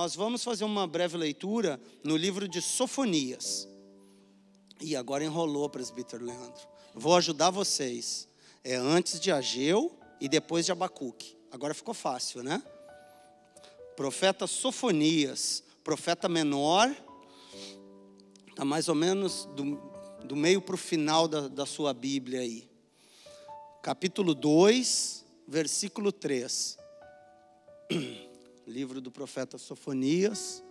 nós vamos fazer uma breve leitura no livro de Sofonias. E agora enrolou, presbítero Leandro. Vou ajudar vocês. É antes de Ageu e depois de Abacuque. Agora ficou fácil, né? Profeta Sofonias, profeta menor, está mais ou menos do, do meio para o final da, da sua Bíblia aí. Capítulo 2, versículo 3. Livro do profeta Sofonias,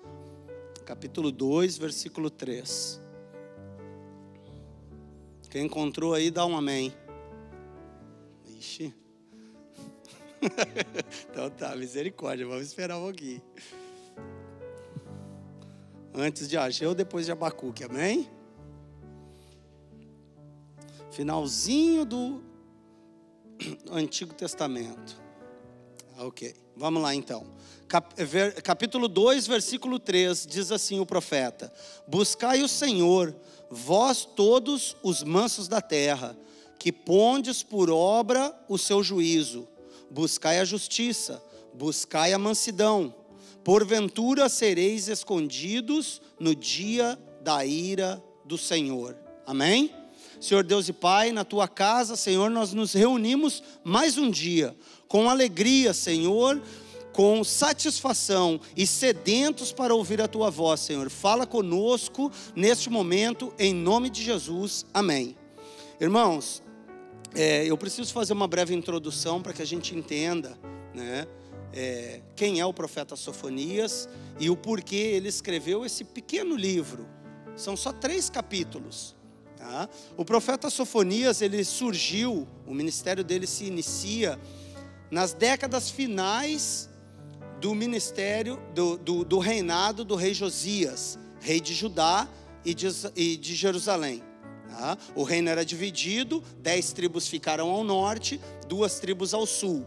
capítulo 2, versículo 3. Quem encontrou aí, dá um amém. Ixi. então tá, misericórdia, vamos esperar um pouquinho. Antes de Ageu, depois de Abacuque, amém? Finalzinho do Antigo Testamento. Ok, vamos lá então. Capítulo 2, versículo 3, diz assim o profeta: Buscai o Senhor, vós todos os mansos da terra, que pondes por obra o seu juízo, buscai a justiça, buscai a mansidão, porventura sereis escondidos no dia da ira do Senhor. Amém? Senhor Deus e Pai, na tua casa, Senhor, nós nos reunimos mais um dia, com alegria, Senhor, com satisfação e sedentos para ouvir a tua voz, Senhor. Fala conosco neste momento, em nome de Jesus. Amém. Irmãos, é, eu preciso fazer uma breve introdução para que a gente entenda, né? É, quem é o profeta Sofonias e o porquê ele escreveu esse pequeno livro. São só três capítulos. Tá? O profeta Sofonias ele surgiu, o ministério dele se inicia nas décadas finais do ministério, do, do, do reinado do rei Josias, rei de Judá e de, e de Jerusalém. Tá? O reino era dividido, dez tribos ficaram ao norte, duas tribos ao sul.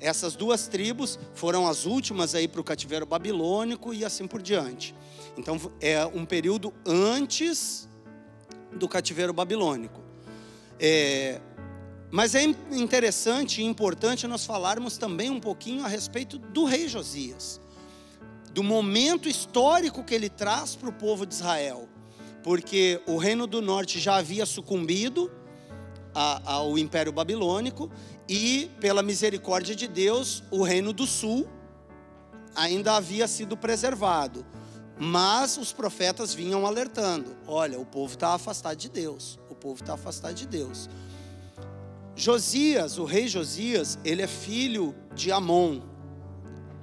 Essas duas tribos foram as últimas aí para o cativeiro babilônico e assim por diante. Então é um período antes do cativeiro babilônico. É, mas é interessante e importante nós falarmos também um pouquinho a respeito do rei Josias, do momento histórico que ele traz para o povo de Israel, porque o reino do norte já havia sucumbido ao Império Babilônico e, pela misericórdia de Deus, o reino do sul ainda havia sido preservado. Mas os profetas vinham alertando: olha, o povo está afastado de Deus, o povo está afastado de Deus. Josias, o rei Josias, ele é filho de Amon,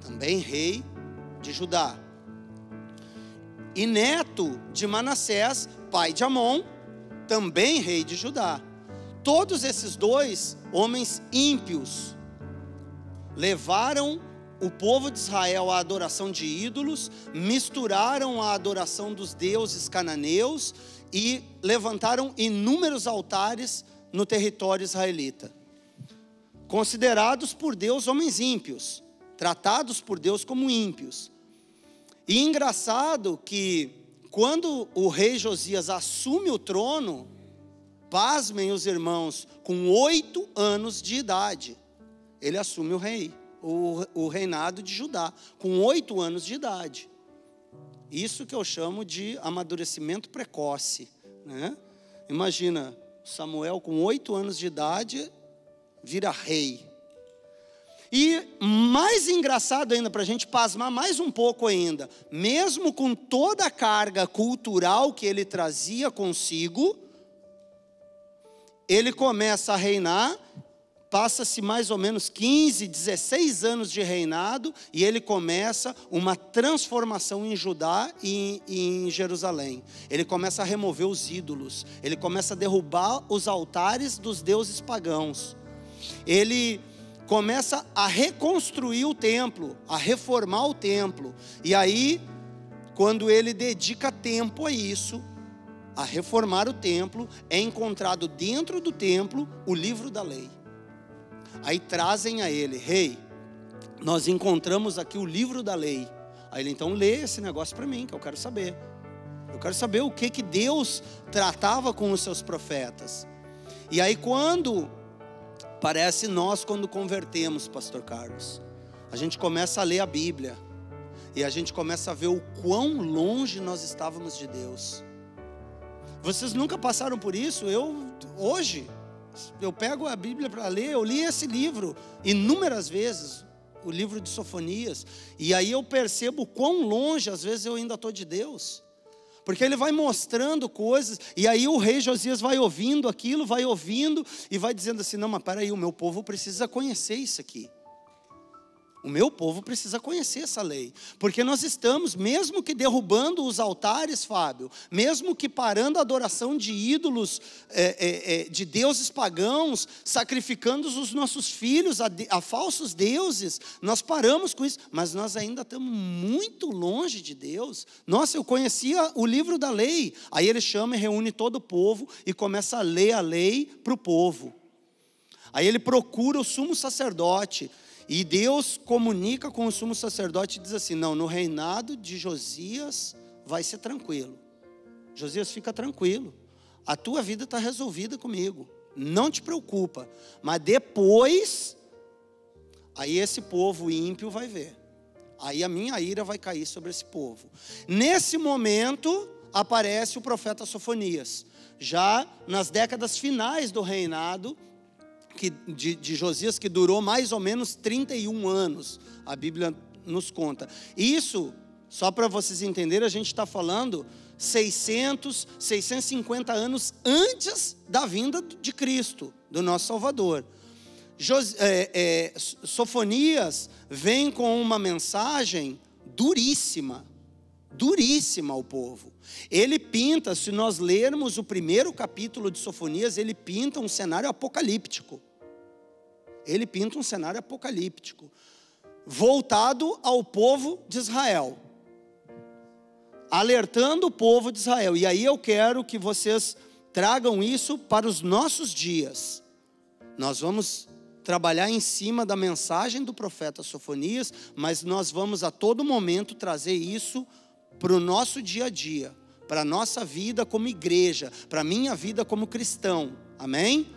também rei de Judá. E neto de Manassés, pai de Amon, também rei de Judá. Todos esses dois homens ímpios levaram o povo de Israel à adoração de ídolos, misturaram a adoração dos deuses cananeus e levantaram inúmeros altares no território israelita. Considerados por Deus homens ímpios, tratados por Deus como ímpios. E engraçado que quando o rei Josias assume o trono, pasmem os irmãos, com oito anos de idade, ele assume o rei, o, o reinado de Judá, com oito anos de idade. Isso que eu chamo de amadurecimento precoce. Né? Imagina, Samuel, com oito anos de idade, vira rei. E mais engraçado ainda, para a gente pasmar mais um pouco ainda, mesmo com toda a carga cultural que ele trazia consigo, ele começa a reinar Passa-se mais ou menos 15, 16 anos de reinado e ele começa uma transformação em Judá e em Jerusalém. Ele começa a remover os ídolos, ele começa a derrubar os altares dos deuses pagãos. Ele começa a reconstruir o templo, a reformar o templo. E aí, quando ele dedica tempo a isso, a reformar o templo, é encontrado dentro do templo o livro da lei. Aí trazem a ele, rei, nós encontramos aqui o livro da lei. Aí ele então lê esse negócio para mim, que eu quero saber. Eu quero saber o que que Deus tratava com os seus profetas. E aí quando parece nós quando convertemos, pastor Carlos, a gente começa a ler a Bíblia. e a gente começa a ver o quão longe nós estávamos de Deus. Vocês nunca passaram por isso? Eu, hoje, eu pego a Bíblia para ler, eu li esse livro inúmeras vezes, o livro de Sofonias, e aí eu percebo quão longe às vezes eu ainda estou de Deus. Porque ele vai mostrando coisas, e aí o rei Josias vai ouvindo aquilo, vai ouvindo, e vai dizendo assim: não, mas peraí, o meu povo precisa conhecer isso aqui. O meu povo precisa conhecer essa lei, porque nós estamos, mesmo que derrubando os altares, Fábio, mesmo que parando a adoração de ídolos, é, é, é, de deuses pagãos, sacrificando os nossos filhos a, a falsos deuses, nós paramos com isso, mas nós ainda estamos muito longe de Deus. Nossa, eu conhecia o livro da lei, aí ele chama e reúne todo o povo e começa a ler a lei para o povo. Aí ele procura o sumo sacerdote e Deus comunica com o sumo sacerdote e diz assim: Não, no reinado de Josias vai ser tranquilo. Josias, fica tranquilo. A tua vida está resolvida comigo. Não te preocupa. Mas depois, aí esse povo ímpio vai ver. Aí a minha ira vai cair sobre esse povo. Nesse momento, aparece o profeta Sofonias. Já nas décadas finais do reinado que, de, de Josias que durou mais ou menos 31 anos, a Bíblia nos conta. Isso, só para vocês entenderem, a gente está falando 600, 650 anos antes da vinda de Cristo, do nosso Salvador. Jos, é, é, Sofonias vem com uma mensagem duríssima, duríssima ao povo. Ele pinta, se nós lermos o primeiro capítulo de Sofonias, ele pinta um cenário apocalíptico ele pinta um cenário apocalíptico, voltado ao povo de Israel, alertando o povo de Israel. E aí eu quero que vocês tragam isso para os nossos dias. Nós vamos trabalhar em cima da mensagem do profeta Sofonias, mas nós vamos a todo momento trazer isso para o nosso dia a dia, para a nossa vida como igreja, para a minha vida como cristão. Amém?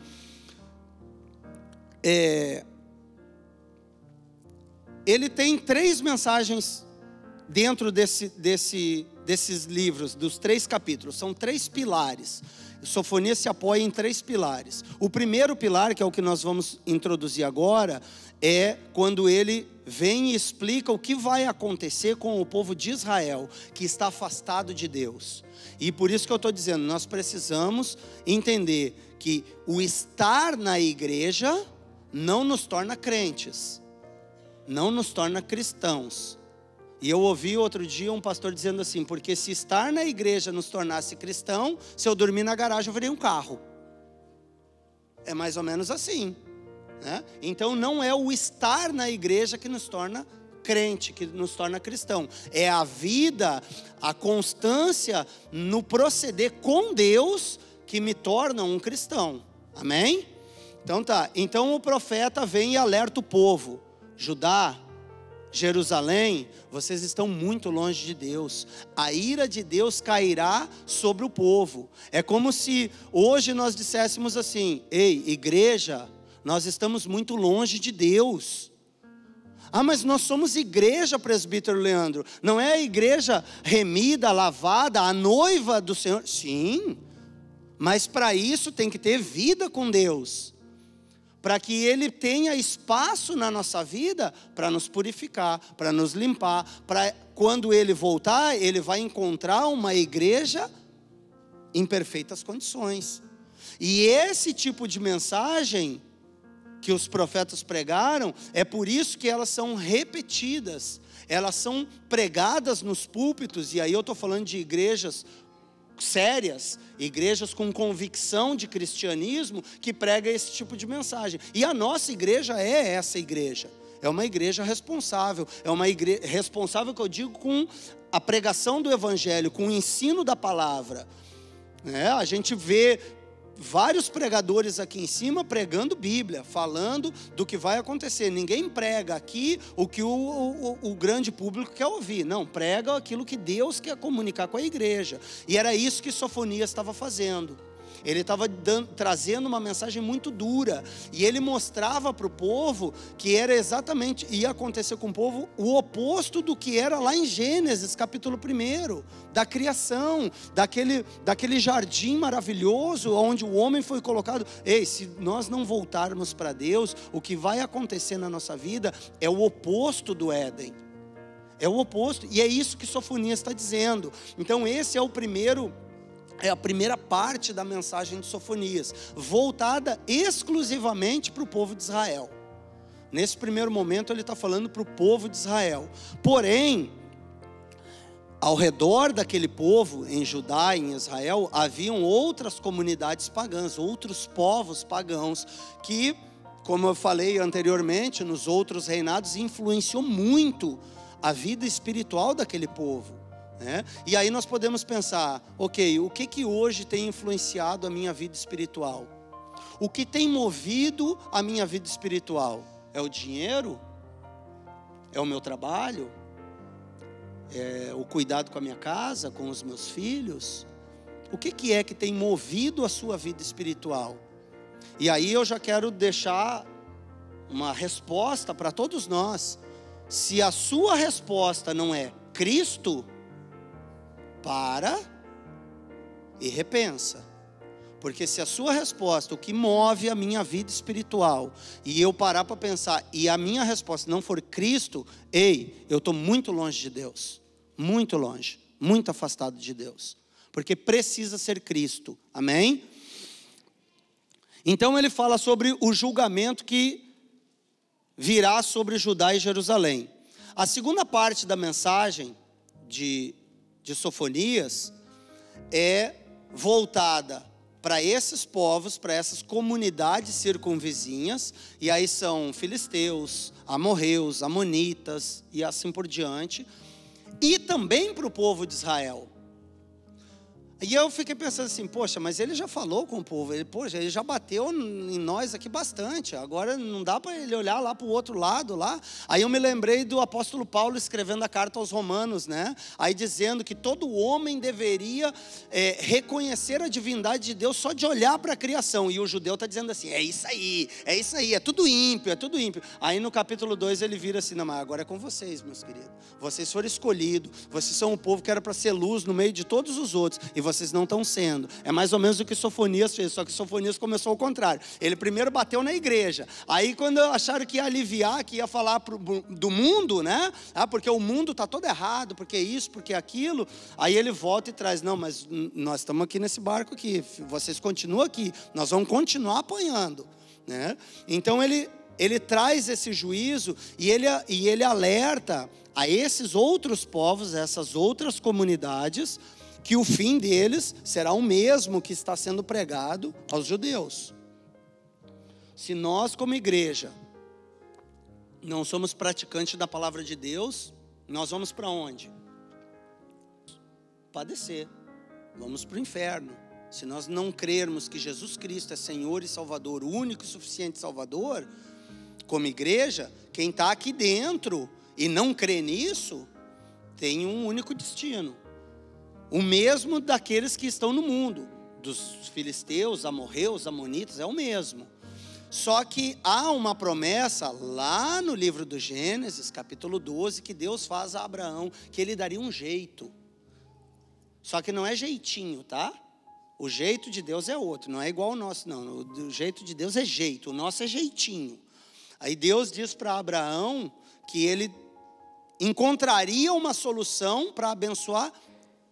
É, ele tem três mensagens dentro desse, desse, desses livros, dos três capítulos. São três pilares. Sofonia se apoia em três pilares. O primeiro pilar, que é o que nós vamos introduzir agora, é quando ele vem e explica o que vai acontecer com o povo de Israel, que está afastado de Deus. E por isso que eu estou dizendo, nós precisamos entender que o estar na igreja não nos torna crentes, não nos torna cristãos. E eu ouvi outro dia um pastor dizendo assim: porque se estar na igreja nos tornasse cristão, se eu dormir na garagem eu virei um carro. É mais ou menos assim. Né? Então não é o estar na igreja que nos torna crente, que nos torna cristão. É a vida, a constância no proceder com Deus que me torna um cristão. Amém? Então tá. Então o profeta vem e alerta o povo: Judá, Jerusalém, vocês estão muito longe de Deus. A ira de Deus cairá sobre o povo. É como se hoje nós disséssemos assim: Ei, igreja, nós estamos muito longe de Deus. Ah, mas nós somos igreja, presbítero Leandro. Não é a igreja remida, lavada, a noiva do Senhor? Sim, mas para isso tem que ter vida com Deus para que Ele tenha espaço na nossa vida para nos purificar, para nos limpar, para quando Ele voltar, Ele vai encontrar uma igreja em perfeitas condições. E esse tipo de mensagem que os profetas pregaram, é por isso que elas são repetidas, elas são pregadas nos púlpitos, e aí eu estou falando de igrejas sérias, igrejas com convicção de cristianismo que prega esse tipo de mensagem. E a nossa igreja é essa igreja. É uma igreja responsável, é uma igreja responsável que eu digo com a pregação do evangelho, com o ensino da palavra. É, a gente vê vários pregadores aqui em cima pregando Bíblia, falando do que vai acontecer. Ninguém prega aqui o que o, o, o, grande público quer ouvir. Não, prega aquilo que Deus quer comunicar com a igreja. E era isso que Sofonias estava fazendo. Ele estava trazendo uma mensagem muito dura. E ele mostrava para o povo que era exatamente, ia acontecer com o povo, o oposto do que era lá em Gênesis, capítulo 1, da criação, daquele, daquele jardim maravilhoso onde o homem foi colocado. Ei, se nós não voltarmos para Deus, o que vai acontecer na nossa vida é o oposto do Éden. É o oposto. E é isso que Sofonias está dizendo. Então, esse é o primeiro é a primeira parte da mensagem de Sofonias, voltada exclusivamente para o povo de Israel. Nesse primeiro momento, ele está falando para o povo de Israel. Porém, ao redor daquele povo, em Judá e em Israel, haviam outras comunidades pagãs, outros povos pagãos, que, como eu falei anteriormente, nos outros reinados, influenciou muito a vida espiritual daquele povo. Né? E aí nós podemos pensar, ok, o que que hoje tem influenciado a minha vida espiritual? O que tem movido a minha vida espiritual? É o dinheiro? É o meu trabalho? É o cuidado com a minha casa, com os meus filhos? O que, que é que tem movido a sua vida espiritual? E aí eu já quero deixar uma resposta para todos nós. Se a sua resposta não é Cristo, para e repensa. Porque se a sua resposta, o que move a minha vida espiritual, e eu parar para pensar, e a minha resposta não for Cristo, ei, eu estou muito longe de Deus. Muito longe, muito afastado de Deus. Porque precisa ser Cristo. Amém? Então ele fala sobre o julgamento que virá sobre Judá e Jerusalém. A segunda parte da mensagem de de Sofonias é voltada para esses povos, para essas comunidades circunvizinhas, e aí são filisteus, amorreus, amonitas e assim por diante, e também para o povo de Israel. E eu fiquei pensando assim, poxa, mas ele já falou com o povo, ele, poxa, ele já bateu em nós aqui bastante. Agora não dá para ele olhar lá para o outro lado lá. Aí eu me lembrei do apóstolo Paulo escrevendo a carta aos Romanos, né? Aí dizendo que todo homem deveria é, reconhecer a divindade de Deus só de olhar para a criação. E o judeu está dizendo assim, é isso aí, é isso aí, é tudo ímpio, é tudo ímpio. Aí no capítulo 2 ele vira assim, não, mas agora é com vocês, meus queridos. Vocês foram escolhidos, vocês são o povo que era para ser luz no meio de todos os outros. E vocês não estão sendo. É mais ou menos o que Sofonias fez, só que Sofonias começou ao contrário. Ele primeiro bateu na igreja. Aí quando acharam que ia aliviar, que ia falar pro, do mundo, né? Ah, porque o mundo está todo errado, porque isso, porque aquilo. Aí ele volta e traz, não, mas nós estamos aqui nesse barco aqui, vocês continuam aqui, nós vamos continuar apanhando. Né? Então ele, ele traz esse juízo e ele, e ele alerta a esses outros povos, essas outras comunidades, que o fim deles será o mesmo que está sendo pregado aos judeus. Se nós, como igreja, não somos praticantes da palavra de Deus, nós vamos para onde? Padecer, vamos para o inferno. Se nós não crermos que Jesus Cristo é Senhor e Salvador, o único e suficiente Salvador, como igreja, quem está aqui dentro e não crê nisso, tem um único destino: o mesmo daqueles que estão no mundo, dos filisteus, amorreus, amonitas, é o mesmo. Só que há uma promessa lá no livro do Gênesis, capítulo 12, que Deus faz a Abraão, que ele daria um jeito. Só que não é jeitinho, tá? O jeito de Deus é outro, não é igual ao nosso, não. O jeito de Deus é jeito, o nosso é jeitinho. Aí Deus diz para Abraão que ele encontraria uma solução para abençoar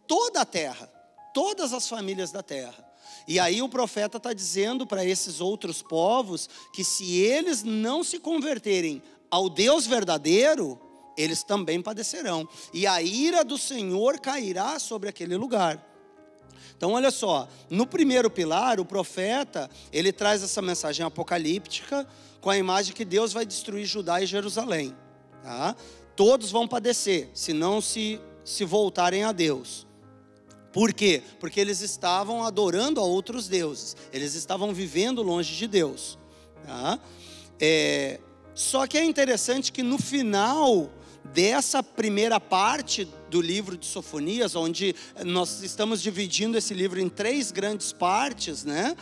toda a terra, todas as famílias da terra. E aí o profeta está dizendo para esses outros povos que se eles não se converterem ao Deus verdadeiro, eles também padecerão. E a ira do Senhor cairá sobre aquele lugar. Então, olha só, no primeiro pilar, o profeta, ele traz essa mensagem apocalíptica com a imagem que Deus vai destruir Judá e Jerusalém. Tá? Todos vão padecer, se não se, se voltarem a Deus. Por quê? Porque eles estavam adorando a outros deuses, eles estavam vivendo longe de Deus. Tá? É, só que é interessante que no final dessa primeira parte do livro de Sofonias, onde nós estamos dividindo esse livro em três grandes partes, né?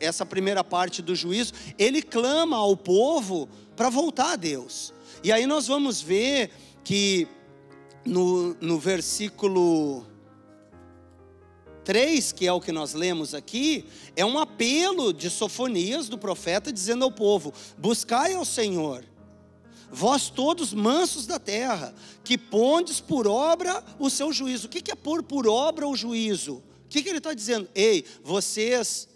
Essa primeira parte do juízo, ele clama ao povo para voltar a Deus. E aí nós vamos ver que no, no versículo 3, que é o que nós lemos aqui, é um apelo de Sofonias do profeta dizendo ao povo: Buscai ao Senhor, vós todos mansos da terra, que pondes por obra o seu juízo. O que é pôr por obra o juízo? O que ele está dizendo? Ei, vocês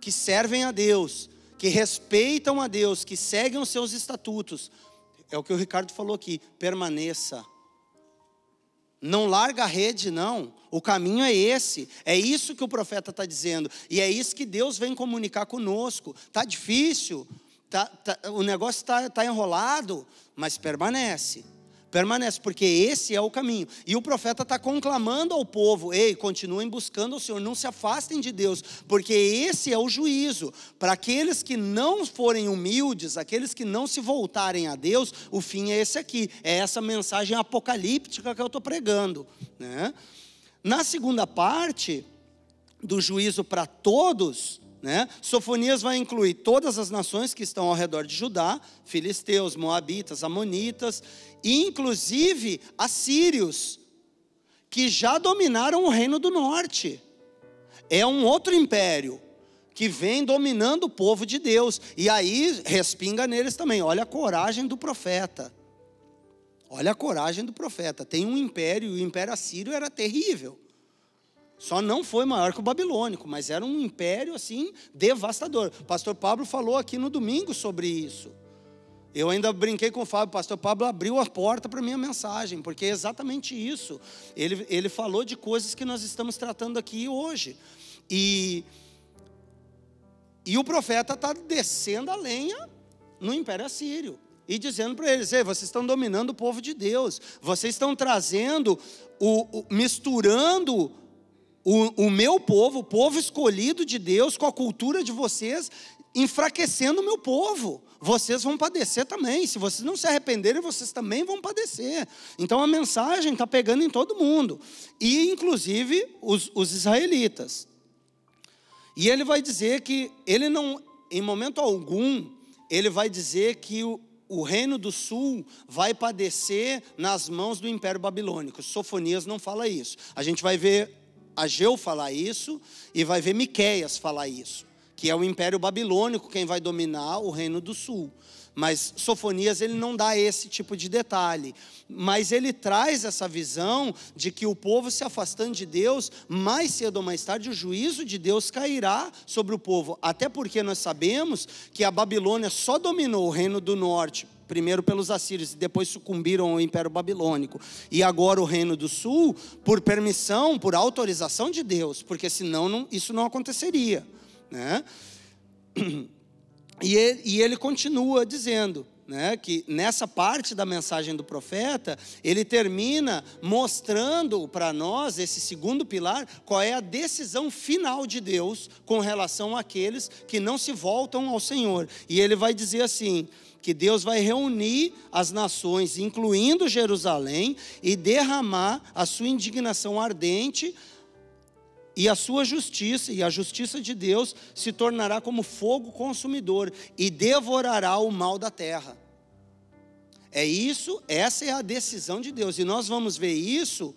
que servem a Deus, que respeitam a Deus, que seguem os seus estatutos, é o que o Ricardo falou aqui, permaneça não larga a rede, não. O caminho é esse. É isso que o profeta está dizendo. E é isso que Deus vem comunicar conosco. Está difícil, tá, tá, o negócio está tá enrolado, mas permanece permanece, porque esse é o caminho. E o profeta está conclamando ao povo: ei, continuem buscando o Senhor, não se afastem de Deus, porque esse é o juízo. Para aqueles que não forem humildes, aqueles que não se voltarem a Deus, o fim é esse aqui, é essa mensagem apocalíptica que eu estou pregando. Né? Na segunda parte do juízo para todos, né? Sofonias vai incluir todas as nações que estão ao redor de Judá, filisteus, moabitas, amonitas, e inclusive assírios, que já dominaram o reino do norte. É um outro império que vem dominando o povo de Deus. E aí respinga neles também. Olha a coragem do profeta. Olha a coragem do profeta. Tem um império, e o império assírio era terrível. Só não foi maior que o babilônico, mas era um império assim devastador. O pastor Pablo falou aqui no domingo sobre isso. Eu ainda brinquei com o Fábio, o pastor Pablo abriu a porta para a minha mensagem, porque é exatamente isso. Ele, ele falou de coisas que nós estamos tratando aqui hoje. E, e o profeta está descendo a lenha no Império Assírio e dizendo para eles: vocês estão dominando o povo de Deus, vocês estão trazendo, o, o misturando o, o meu povo, o povo escolhido de Deus, com a cultura de vocês, enfraquecendo o meu povo. Vocês vão padecer também. Se vocês não se arrependerem, vocês também vão padecer. Então a mensagem está pegando em todo mundo, e inclusive os, os israelitas. E ele vai dizer que ele não, em momento algum, ele vai dizer que o, o reino do sul vai padecer nas mãos do império babilônico. Sofonias não fala isso. A gente vai ver Ageu falar isso e vai ver Miqueias falar isso, que é o Império Babilônico quem vai dominar o Reino do Sul. Mas Sofonias ele não dá esse tipo de detalhe, mas ele traz essa visão de que o povo se afastando de Deus, mais cedo ou mais tarde o juízo de Deus cairá sobre o povo. Até porque nós sabemos que a Babilônia só dominou o reino do norte primeiro pelos assírios e depois sucumbiram ao Império Babilônico. E agora o Reino do Sul, por permissão, por autorização de Deus, porque senão não, isso não aconteceria. Né? E ele, e ele continua dizendo, né, que nessa parte da mensagem do profeta, ele termina mostrando para nós, esse segundo pilar, qual é a decisão final de Deus com relação àqueles que não se voltam ao Senhor. E ele vai dizer assim: que Deus vai reunir as nações, incluindo Jerusalém, e derramar a sua indignação ardente e a sua justiça, e a justiça de Deus se tornará como fogo consumidor e devorará o mal da terra. É isso, essa é a decisão de Deus. E nós vamos ver isso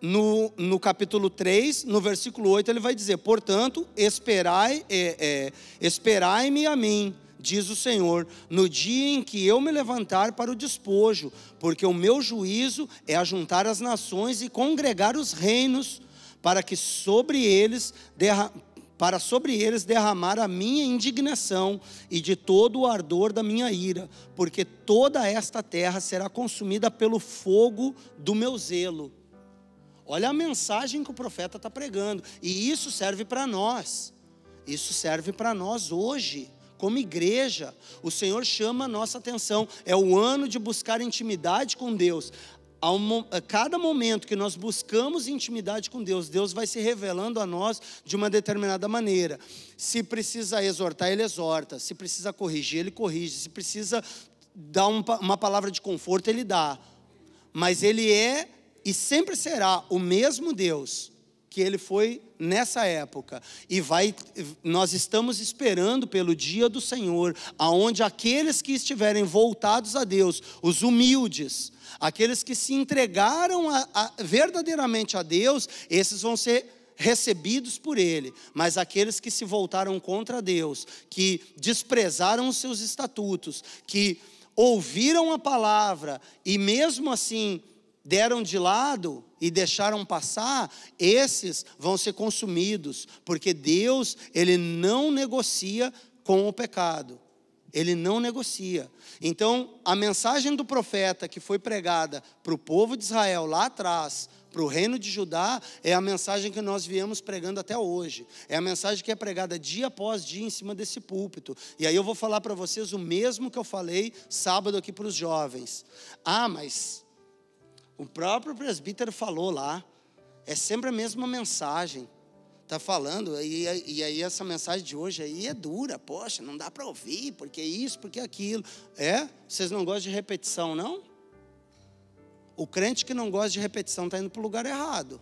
no, no capítulo 3, no versículo 8, ele vai dizer: Portanto, esperai, é, é, esperai-me a mim diz o Senhor, no dia em que eu me levantar para o despojo, porque o meu juízo é ajuntar as nações e congregar os reinos, para que sobre eles para sobre eles derramar a minha indignação e de todo o ardor da minha ira, porque toda esta terra será consumida pelo fogo do meu zelo. Olha a mensagem que o profeta está pregando, e isso serve para nós, isso serve para nós hoje como igreja, o Senhor chama a nossa atenção. É o ano de buscar intimidade com Deus. A cada momento que nós buscamos intimidade com Deus, Deus vai se revelando a nós de uma determinada maneira. Se precisa exortar, Ele exorta. Se precisa corrigir, Ele corrige. Se precisa dar uma palavra de conforto, Ele dá. Mas Ele é e sempre será o mesmo Deus que Ele foi nessa época. E vai, nós estamos esperando pelo dia do Senhor, aonde aqueles que estiverem voltados a Deus, os humildes, aqueles que se entregaram a, a, verdadeiramente a Deus, esses vão ser recebidos por Ele, mas aqueles que se voltaram contra Deus, que desprezaram os seus estatutos, que ouviram a palavra e mesmo assim deram de lado e deixaram passar, esses vão ser consumidos, porque Deus, ele não negocia com o pecado. Ele não negocia. Então, a mensagem do profeta que foi pregada para o povo de Israel lá atrás, para o reino de Judá, é a mensagem que nós viemos pregando até hoje. É a mensagem que é pregada dia após dia em cima desse púlpito. E aí eu vou falar para vocês o mesmo que eu falei sábado aqui para os jovens. Ah, mas o próprio presbítero falou lá. É sempre a mesma mensagem. Está falando, e, e aí essa mensagem de hoje aí é dura, poxa, não dá para ouvir, porque isso, porque aquilo. É? Vocês não gostam de repetição, não? O crente que não gosta de repetição está indo para o lugar errado.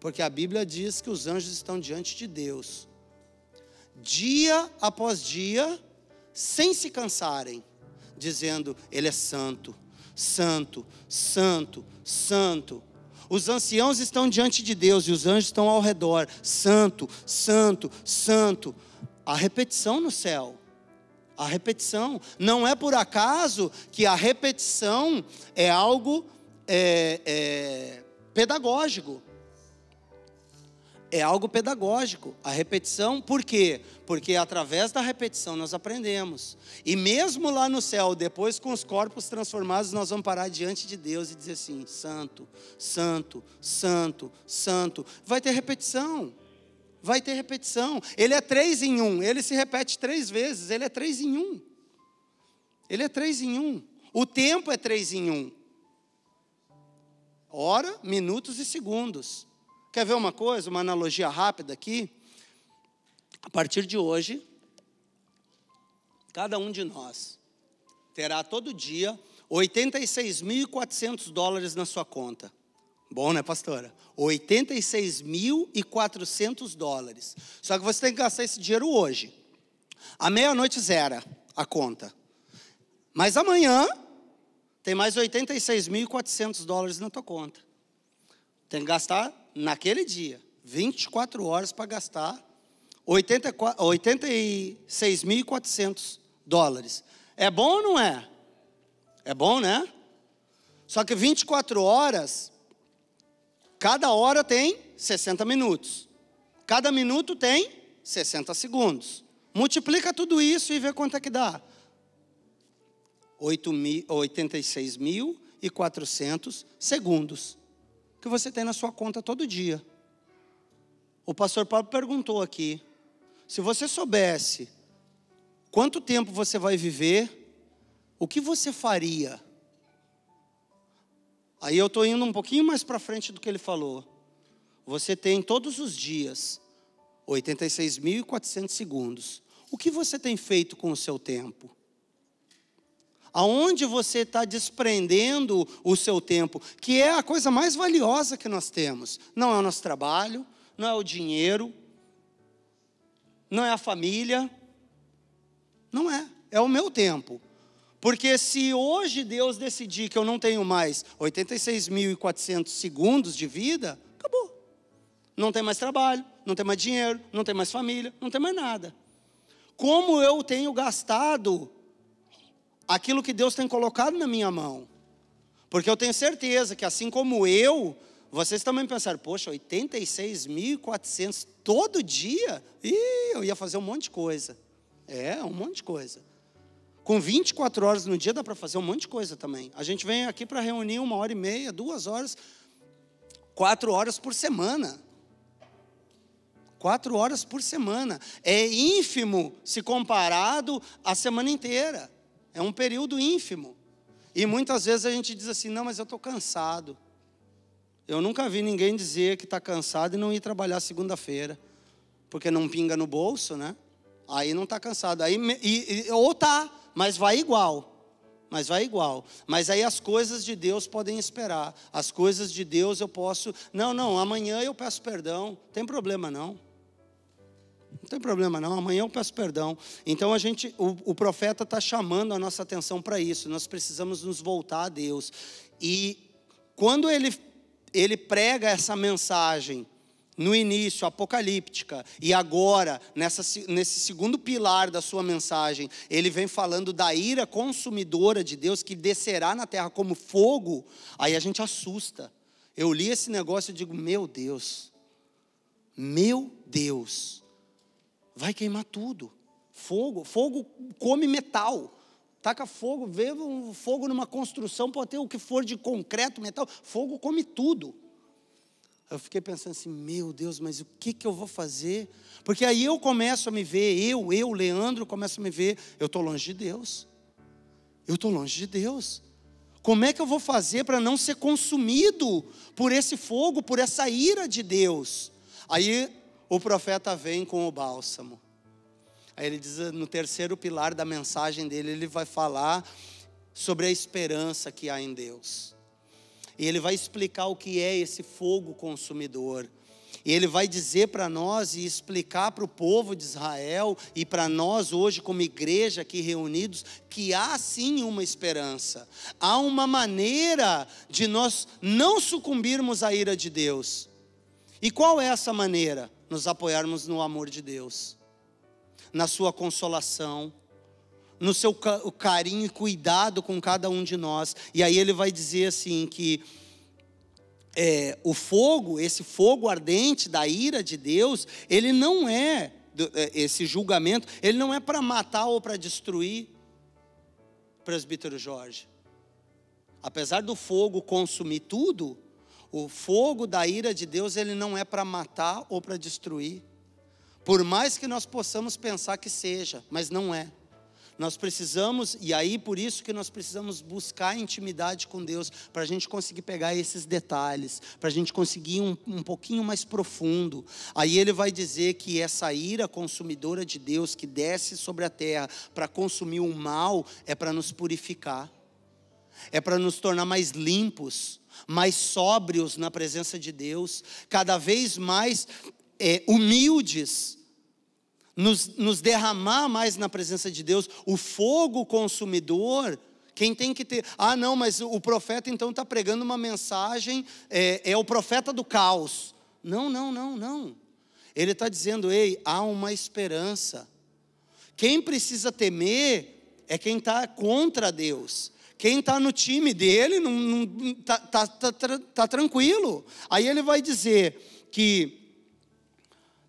Porque a Bíblia diz que os anjos estão diante de Deus, dia após dia, sem se cansarem, dizendo: Ele é santo, santo, santo, santo. Os anciãos estão diante de Deus e os anjos estão ao redor. Santo, santo, santo. A repetição no céu. A repetição. Não é por acaso que a repetição é algo é, é, pedagógico é algo pedagógico. A repetição, por quê? Porque através da repetição nós aprendemos. E mesmo lá no céu, depois com os corpos transformados, nós vamos parar diante de Deus e dizer assim: Santo, Santo, Santo, Santo. Vai ter repetição. Vai ter repetição. Ele é três em um. Ele se repete três vezes. Ele é três em um. Ele é três em um. O tempo é três em um. Hora, minutos e segundos. Quer ver uma coisa, uma analogia rápida aqui? A partir de hoje, cada um de nós terá todo dia 86.400 dólares na sua conta. Bom, né, pastora? 86.400 dólares. Só que você tem que gastar esse dinheiro hoje. À meia-noite zera a conta. Mas amanhã tem mais 86.400 dólares na tua conta. Tem que gastar naquele dia, 24 horas para gastar 86.400 dólares. É bom ou não é? É bom, né? Só que 24 horas, cada hora tem 60 minutos. Cada minuto tem 60 segundos. Multiplica tudo isso e vê quanto é que dá. 86.400 segundos que você tem na sua conta todo dia. O pastor Paulo perguntou aqui: se você soubesse quanto tempo você vai viver, o que você faria? Aí eu estou indo um pouquinho mais para frente do que ele falou. Você tem todos os dias 86.400 segundos. O que você tem feito com o seu tempo? Aonde você está desprendendo o seu tempo, que é a coisa mais valiosa que nós temos. Não é o nosso trabalho, não é o dinheiro, não é a família, não é, é o meu tempo. Porque se hoje Deus decidir que eu não tenho mais 86.400 segundos de vida, acabou. Não tem mais trabalho, não tem mais dinheiro, não tem mais família, não tem mais nada. Como eu tenho gastado aquilo que Deus tem colocado na minha mão. Porque eu tenho certeza que assim como eu, vocês também pensaram, poxa, 86.400 todo dia? Ih, eu ia fazer um monte de coisa. É, um monte de coisa. Com 24 horas no dia dá para fazer um monte de coisa também. A gente vem aqui para reunir uma hora e meia, duas horas, quatro horas por semana. Quatro horas por semana. É ínfimo se comparado à semana inteira. É um período ínfimo. E muitas vezes a gente diz assim: não, mas eu estou cansado. Eu nunca vi ninguém dizer que está cansado e não ir trabalhar segunda-feira, porque não pinga no bolso, né? Aí não está cansado. Aí, e, e, ou tá, mas vai igual. mas vai igual. Mas aí as coisas de Deus podem esperar. As coisas de Deus eu posso. Não, não, amanhã eu peço perdão. Tem problema não. Não tem problema não, amanhã eu peço perdão. Então a gente, o, o profeta está chamando a nossa atenção para isso. Nós precisamos nos voltar a Deus. E quando ele, ele prega essa mensagem no início, apocalíptica, e agora, nessa, nesse segundo pilar da sua mensagem, ele vem falando da ira consumidora de Deus que descerá na terra como fogo, aí a gente assusta. Eu li esse negócio e digo: meu Deus, meu Deus, vai queimar tudo. Fogo, fogo come metal. Taca fogo, vê um fogo numa construção, pode ter o que for de concreto, metal, fogo come tudo. Eu fiquei pensando assim, meu Deus, mas o que, que eu vou fazer? Porque aí eu começo a me ver, eu, eu, Leandro, começo a me ver, eu estou longe de Deus. Eu estou longe de Deus. Como é que eu vou fazer para não ser consumido por esse fogo, por essa ira de Deus? Aí o profeta vem com o bálsamo. Aí ele diz no terceiro pilar da mensagem dele, ele vai falar sobre a esperança que há em Deus. E ele vai explicar o que é esse fogo consumidor. E ele vai dizer para nós e explicar para o povo de Israel e para nós hoje, como igreja aqui reunidos, que há sim uma esperança. Há uma maneira de nós não sucumbirmos à ira de Deus. E qual é essa maneira? Nos apoiarmos no amor de Deus, na Sua consolação, no seu carinho e cuidado com cada um de nós. E aí ele vai dizer assim que é, o fogo, esse fogo ardente da ira de Deus, ele não é, é esse julgamento, ele não é para matar ou para destruir, presbítero Jorge. Apesar do fogo consumir tudo, o fogo da ira de Deus, ele não é para matar ou para destruir. Por mais que nós possamos pensar que seja, mas não é. Nós precisamos, e aí por isso que nós precisamos buscar intimidade com Deus, para a gente conseguir pegar esses detalhes, para a gente conseguir um, um pouquinho mais profundo. Aí ele vai dizer que essa ira consumidora de Deus que desce sobre a terra para consumir o mal é para nos purificar, é para nos tornar mais limpos, mais sóbrios na presença de Deus, cada vez mais é, humildes nos, nos derramar mais na presença de Deus, o fogo consumidor. Quem tem que ter. Ah, não, mas o profeta então está pregando uma mensagem, é, é, o profeta do caos. Não, não, não, não. Ele está dizendo, ei, há uma esperança. Quem precisa temer é quem está contra Deus. Quem está no time dele não está tá, tá, tá, tá tranquilo. Aí ele vai dizer que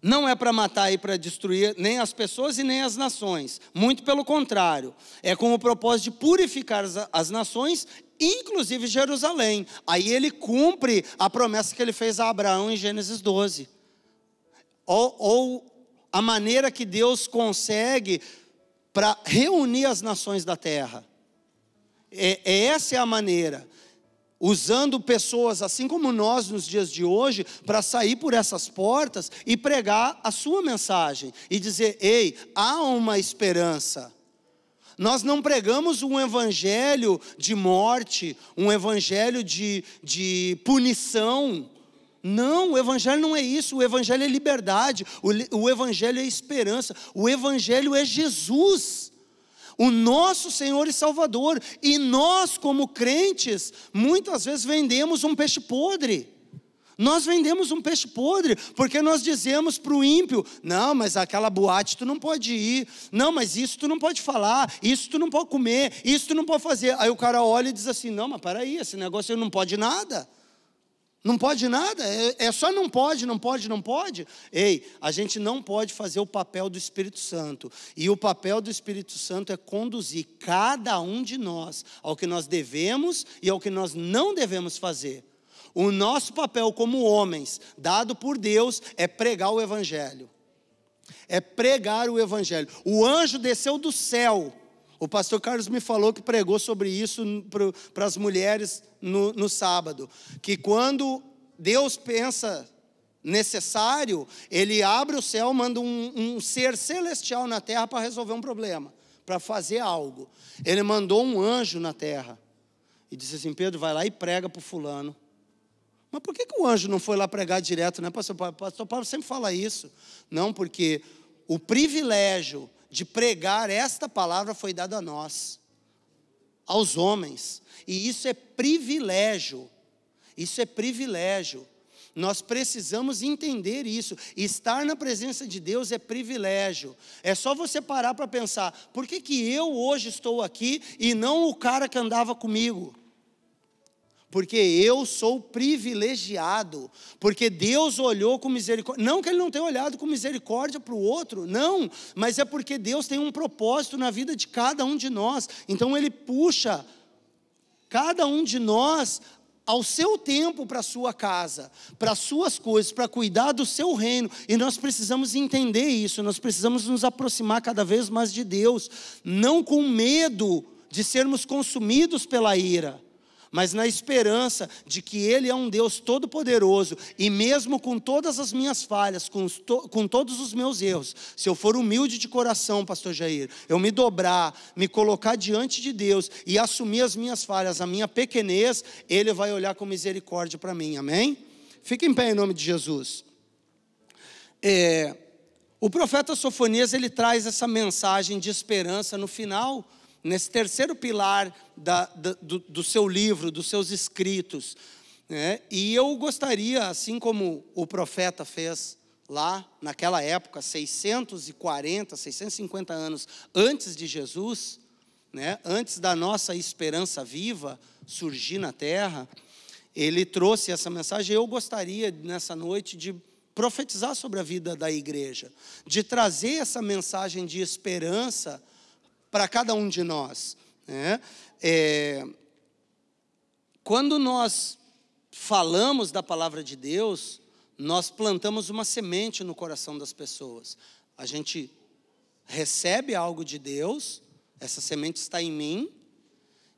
não é para matar e para destruir nem as pessoas e nem as nações. Muito pelo contrário. É com o propósito de purificar as, as nações, inclusive Jerusalém. Aí ele cumpre a promessa que ele fez a Abraão em Gênesis 12. Ou, ou a maneira que Deus consegue para reunir as nações da terra. É, é, essa é a maneira. Usando pessoas assim como nós nos dias de hoje para sair por essas portas e pregar a sua mensagem e dizer: ei, há uma esperança. Nós não pregamos um evangelho de morte, um evangelho de, de punição. Não, o Evangelho não é isso, o Evangelho é liberdade, o, o Evangelho é esperança, o Evangelho é Jesus o nosso Senhor e Salvador. E nós, como crentes, muitas vezes vendemos um peixe podre. Nós vendemos um peixe podre, porque nós dizemos para o ímpio: não, mas aquela boate tu não pode ir, não, mas isso tu não pode falar, isso tu não pode comer, isso tu não pode fazer. Aí o cara olha e diz assim: não, mas peraí, esse negócio não pode nada. Não pode nada, é, é, só não pode, não pode, não pode. Ei, a gente não pode fazer o papel do Espírito Santo. E o papel do Espírito Santo é conduzir cada um de nós ao que nós devemos e ao que nós não devemos fazer. O nosso papel como homens, dado por Deus, é pregar o Evangelho. É pregar o Evangelho. O anjo desceu do céu o pastor Carlos me falou que pregou sobre isso para as mulheres no, no sábado. Que quando Deus pensa necessário, ele abre o céu, manda um, um ser celestial na terra para resolver um problema. para fazer algo. Ele mandou um anjo na terra e disse assim: Pedro, vai lá e prega para o fulano. Mas por que, que o anjo não foi lá pregar direto, né? Pastor Paulo, Pastor Paulo sempre fala isso. Não, porque o privilégio de pregar esta palavra foi dado a nós, aos homens. E isso é privilégio. Isso é privilégio. Nós precisamos entender isso. Estar na presença de Deus é privilégio. É só você parar para pensar: por que, que eu hoje estou aqui e não o cara que andava comigo? Porque eu sou privilegiado, porque Deus olhou com misericórdia. Não que Ele não tenha olhado com misericórdia para o outro, não, mas é porque Deus tem um propósito na vida de cada um de nós. Então Ele puxa cada um de nós ao seu tempo para a sua casa, para as suas coisas, para cuidar do seu reino. E nós precisamos entender isso, nós precisamos nos aproximar cada vez mais de Deus, não com medo de sermos consumidos pela ira mas na esperança de que Ele é um Deus todo-poderoso, e mesmo com todas as minhas falhas, com, to, com todos os meus erros, se eu for humilde de coração, Pastor Jair, eu me dobrar, me colocar diante de Deus e assumir as minhas falhas, a minha pequenez, Ele vai olhar com misericórdia para mim, amém? Fique em pé em nome de Jesus. É, o profeta Sofonias ele traz essa mensagem de esperança no final nesse terceiro pilar da, da, do, do, seu livro, dos seus escritos. Né? E eu gostaria, assim como o profeta fez lá naquela época, 640, 650 anos antes de Jesus, né? antes da nossa esperança viva surgir na terra, ele trouxe essa mensagem. Eu gostaria nessa noite de profetizar sobre a vida da igreja, de trazer essa mensagem de esperança para cada um de nós. Né? É, quando nós falamos da palavra de Deus, nós plantamos uma semente no coração das pessoas. A gente recebe algo de Deus, essa semente está em mim,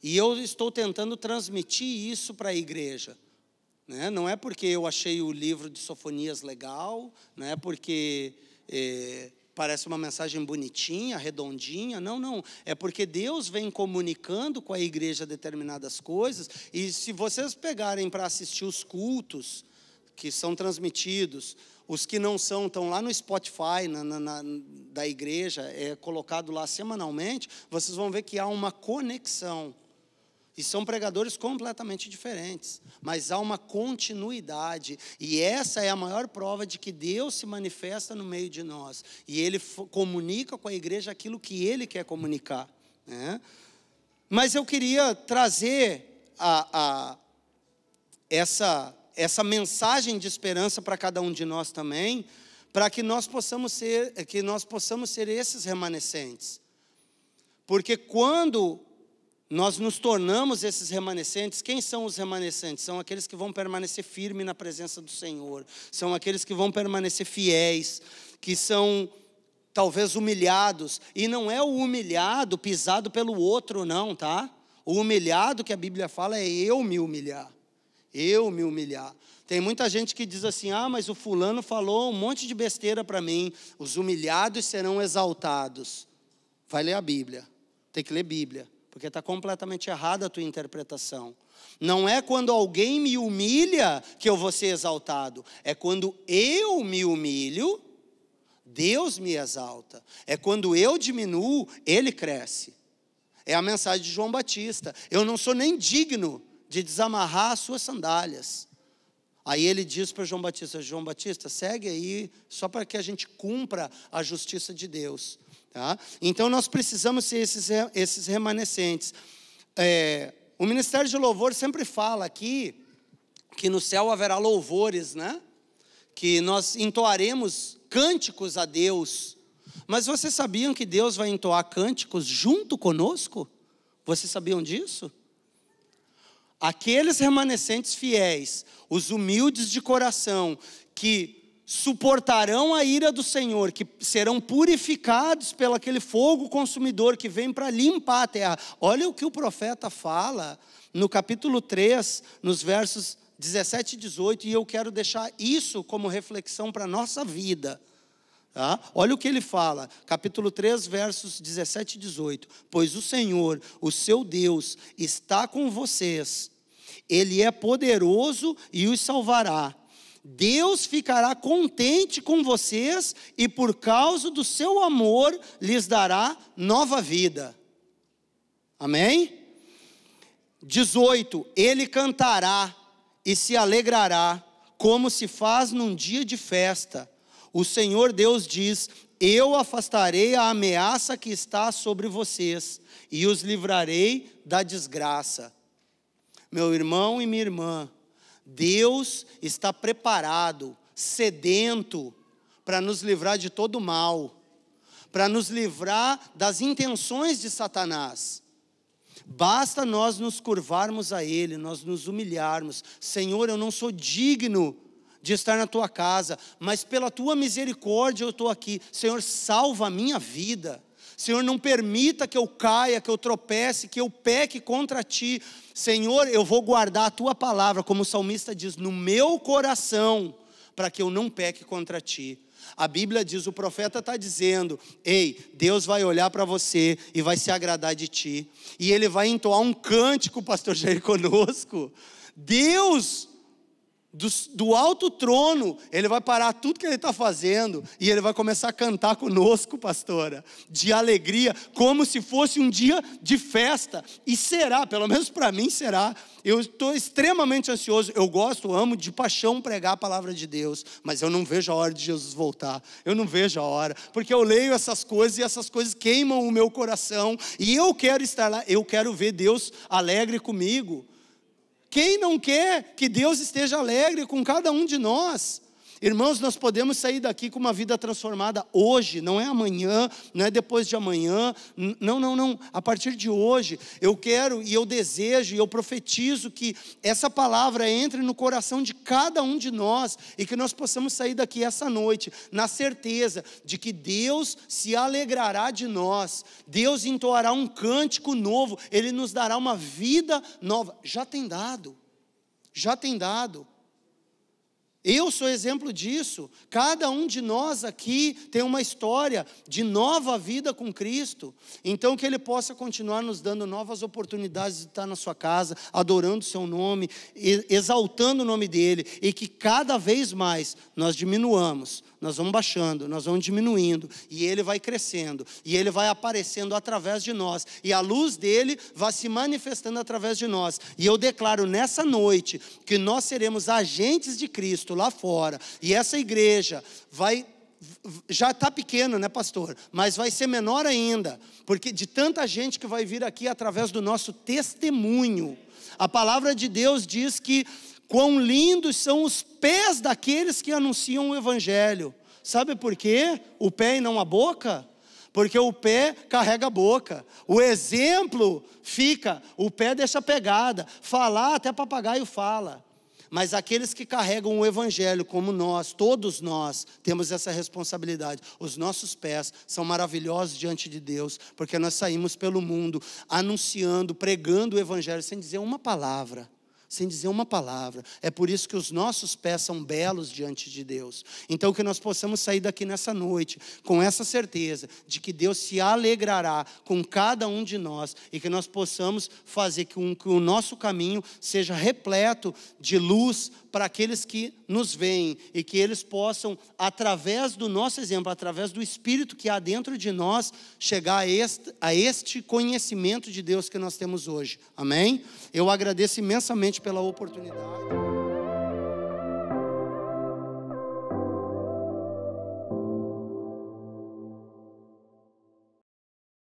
e eu estou tentando transmitir isso para a igreja. Né? Não é porque eu achei o livro de Sofonias legal, não é porque é, parece uma mensagem bonitinha, redondinha. Não, não. É porque Deus vem comunicando com a igreja determinadas coisas. E se vocês pegarem para assistir os cultos que são transmitidos, os que não são estão lá no Spotify na, na, na, da igreja, é colocado lá semanalmente, vocês vão ver que há uma conexão e são pregadores completamente diferentes, mas há uma continuidade, e essa é a maior prova de que Deus se manifesta no meio de nós, e Ele comunica com a igreja aquilo que Ele quer comunicar. Né? Mas eu queria trazer a, a, essa, essa mensagem de esperança para cada um de nós também, para que nós possamos ser, que nós possamos ser esses remanescentes. Porque quando nós nos tornamos esses remanescentes. Quem são os remanescentes? São aqueles que vão permanecer firmes na presença do Senhor, são aqueles que vão permanecer fiéis, que são talvez humilhados, e não é o humilhado pisado pelo outro, não, tá? O humilhado que a Bíblia fala é eu me humilhar. Eu me humilhar. Tem muita gente que diz assim: ah, mas o fulano falou um monte de besteira para mim. Os humilhados serão exaltados. Vai ler a Bíblia. Tem que ler Bíblia porque está completamente errada a tua interpretação. Não é quando alguém me humilha que eu vou ser exaltado, é quando eu me humilho, Deus me exalta. É quando eu diminuo, Ele cresce. É a mensagem de João Batista. Eu não sou nem digno de desamarrar as suas sandálias. Aí ele diz para João Batista: João Batista, segue aí, só para que a gente cumpra a justiça de Deus. Tá? Então nós precisamos ser esses, esses remanescentes. É, o Ministério de Louvor sempre fala aqui que no céu haverá louvores, né? Que nós entoaremos cânticos a Deus. Mas vocês sabiam que Deus vai entoar cânticos junto conosco? Vocês sabiam disso? Aqueles remanescentes fiéis, os humildes de coração, que suportarão a ira do Senhor, que serão purificados pelo aquele fogo consumidor que vem para limpar a terra. Olha o que o profeta fala no capítulo 3, nos versos 17 e 18, e eu quero deixar isso como reflexão para a nossa vida. Tá? Olha o que ele fala, capítulo 3, versos 17 e 18. Pois o Senhor, o seu Deus, está com vocês, ele é poderoso e os salvará. Deus ficará contente com vocês e, por causa do seu amor, lhes dará nova vida. Amém? 18: Ele cantará e se alegrará, como se faz num dia de festa o Senhor Deus diz: Eu afastarei a ameaça que está sobre vocês e os livrarei da desgraça. Meu irmão e minha irmã, Deus está preparado, sedento, para nos livrar de todo mal, para nos livrar das intenções de Satanás. Basta nós nos curvarmos a Ele, nós nos humilharmos. Senhor, eu não sou digno de estar na tua casa, mas pela tua misericórdia eu estou aqui. Senhor, salva a minha vida. Senhor, não permita que eu caia, que eu tropece, que eu peque contra ti. Senhor, eu vou guardar a tua palavra, como o salmista diz, no meu coração, para que eu não peque contra ti. A Bíblia diz, o profeta está dizendo: Ei, Deus vai olhar para você e vai se agradar de ti, e ele vai entoar um cântico, pastor Jair, conosco. Deus do, do, alto trono, ele vai parar tudo que ele está fazendo e ele vai começar a cantar conosco, pastora, de alegria, como se fosse um dia de festa. E será, pelo menos para mim será. Eu estou extremamente ansioso. Eu gosto, amo de paixão pregar a palavra de Deus, mas eu não vejo a hora de Jesus voltar. Eu não vejo a hora, porque eu leio essas coisas e essas coisas queimam o meu coração. E eu quero estar lá, eu quero ver Deus alegre comigo. Quem não quer que Deus esteja alegre com cada um de nós? Irmãos, nós podemos sair daqui com uma vida transformada hoje, não é amanhã, não é depois de amanhã, não, não, não. A partir de hoje, eu quero e eu desejo e eu profetizo que essa palavra entre no coração de cada um de nós e que nós possamos sair daqui essa noite na certeza de que Deus se alegrará de nós, Deus entoará um cântico novo, Ele nos dará uma vida nova. Já tem dado, já tem dado. Eu sou exemplo disso. Cada um de nós aqui tem uma história de nova vida com Cristo. Então, que Ele possa continuar nos dando novas oportunidades de estar na sua casa, adorando o Seu nome, exaltando o nome dEle, e que cada vez mais nós diminuamos nós vamos baixando, nós vamos diminuindo, e ele vai crescendo, e ele vai aparecendo através de nós, e a luz dele vai se manifestando através de nós. E eu declaro nessa noite que nós seremos agentes de Cristo lá fora, e essa igreja vai já está pequeno, né, pastor? Mas vai ser menor ainda, porque de tanta gente que vai vir aqui através do nosso testemunho. A palavra de Deus diz que Quão lindos são os pés daqueles que anunciam o Evangelho. Sabe por quê? O pé e não a boca? Porque o pé carrega a boca. O exemplo fica, o pé deixa pegada. Falar, até papagaio fala. Mas aqueles que carregam o Evangelho, como nós, todos nós, temos essa responsabilidade. Os nossos pés são maravilhosos diante de Deus, porque nós saímos pelo mundo anunciando, pregando o Evangelho sem dizer uma palavra sem dizer uma palavra. É por isso que os nossos pés são belos diante de Deus. Então, que nós possamos sair daqui nessa noite com essa certeza de que Deus se alegrará com cada um de nós e que nós possamos fazer com que o nosso caminho seja repleto de luz para aqueles que nos veem e que eles possam, através do nosso exemplo, através do Espírito que há dentro de nós, chegar a este, a este conhecimento de Deus que nós temos hoje. Amém? Eu agradeço imensamente pela oportunidade.